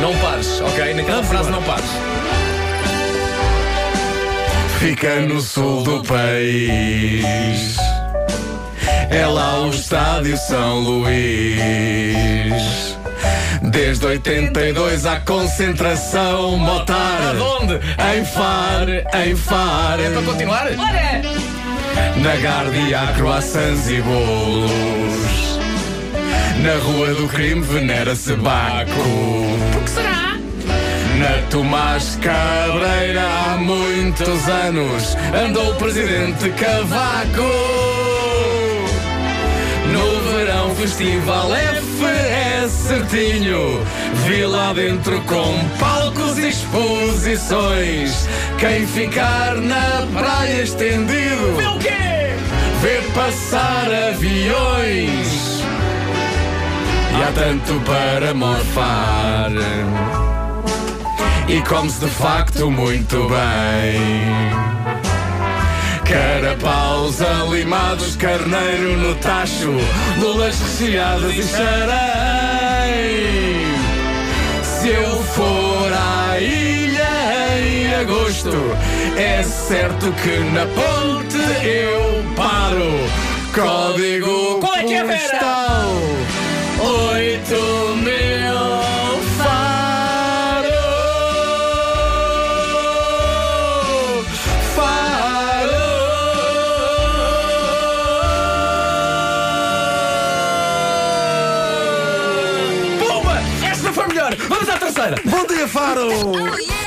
Não pares, ok? Naquela frase não pares. Fica no sul do país. É lá o estádio São Luís. Desde 82 há concentração motar. Aonde? Em Far, em Far. É para continuar? Olha! Na Guardia croissants e bolos. Na Rua do Crime venera-se Baco. O que será? Na Tomás Cabreira há muitos anos andou o presidente Cavaco. No verão festival F é certinho. Vi lá dentro com palcos e exposições. Quem ficar na praia estendido O quê? vê passar aviões. Há tanto para morfar. E come-se de facto muito bem. Carapaus alimados, carneiro no tacho, lulas recheadas e xarém. Se eu for à ilha em agosto, é certo que na ponte eu paro. Código Qual é que é, Vera? Terceira! Bom dia, Faro!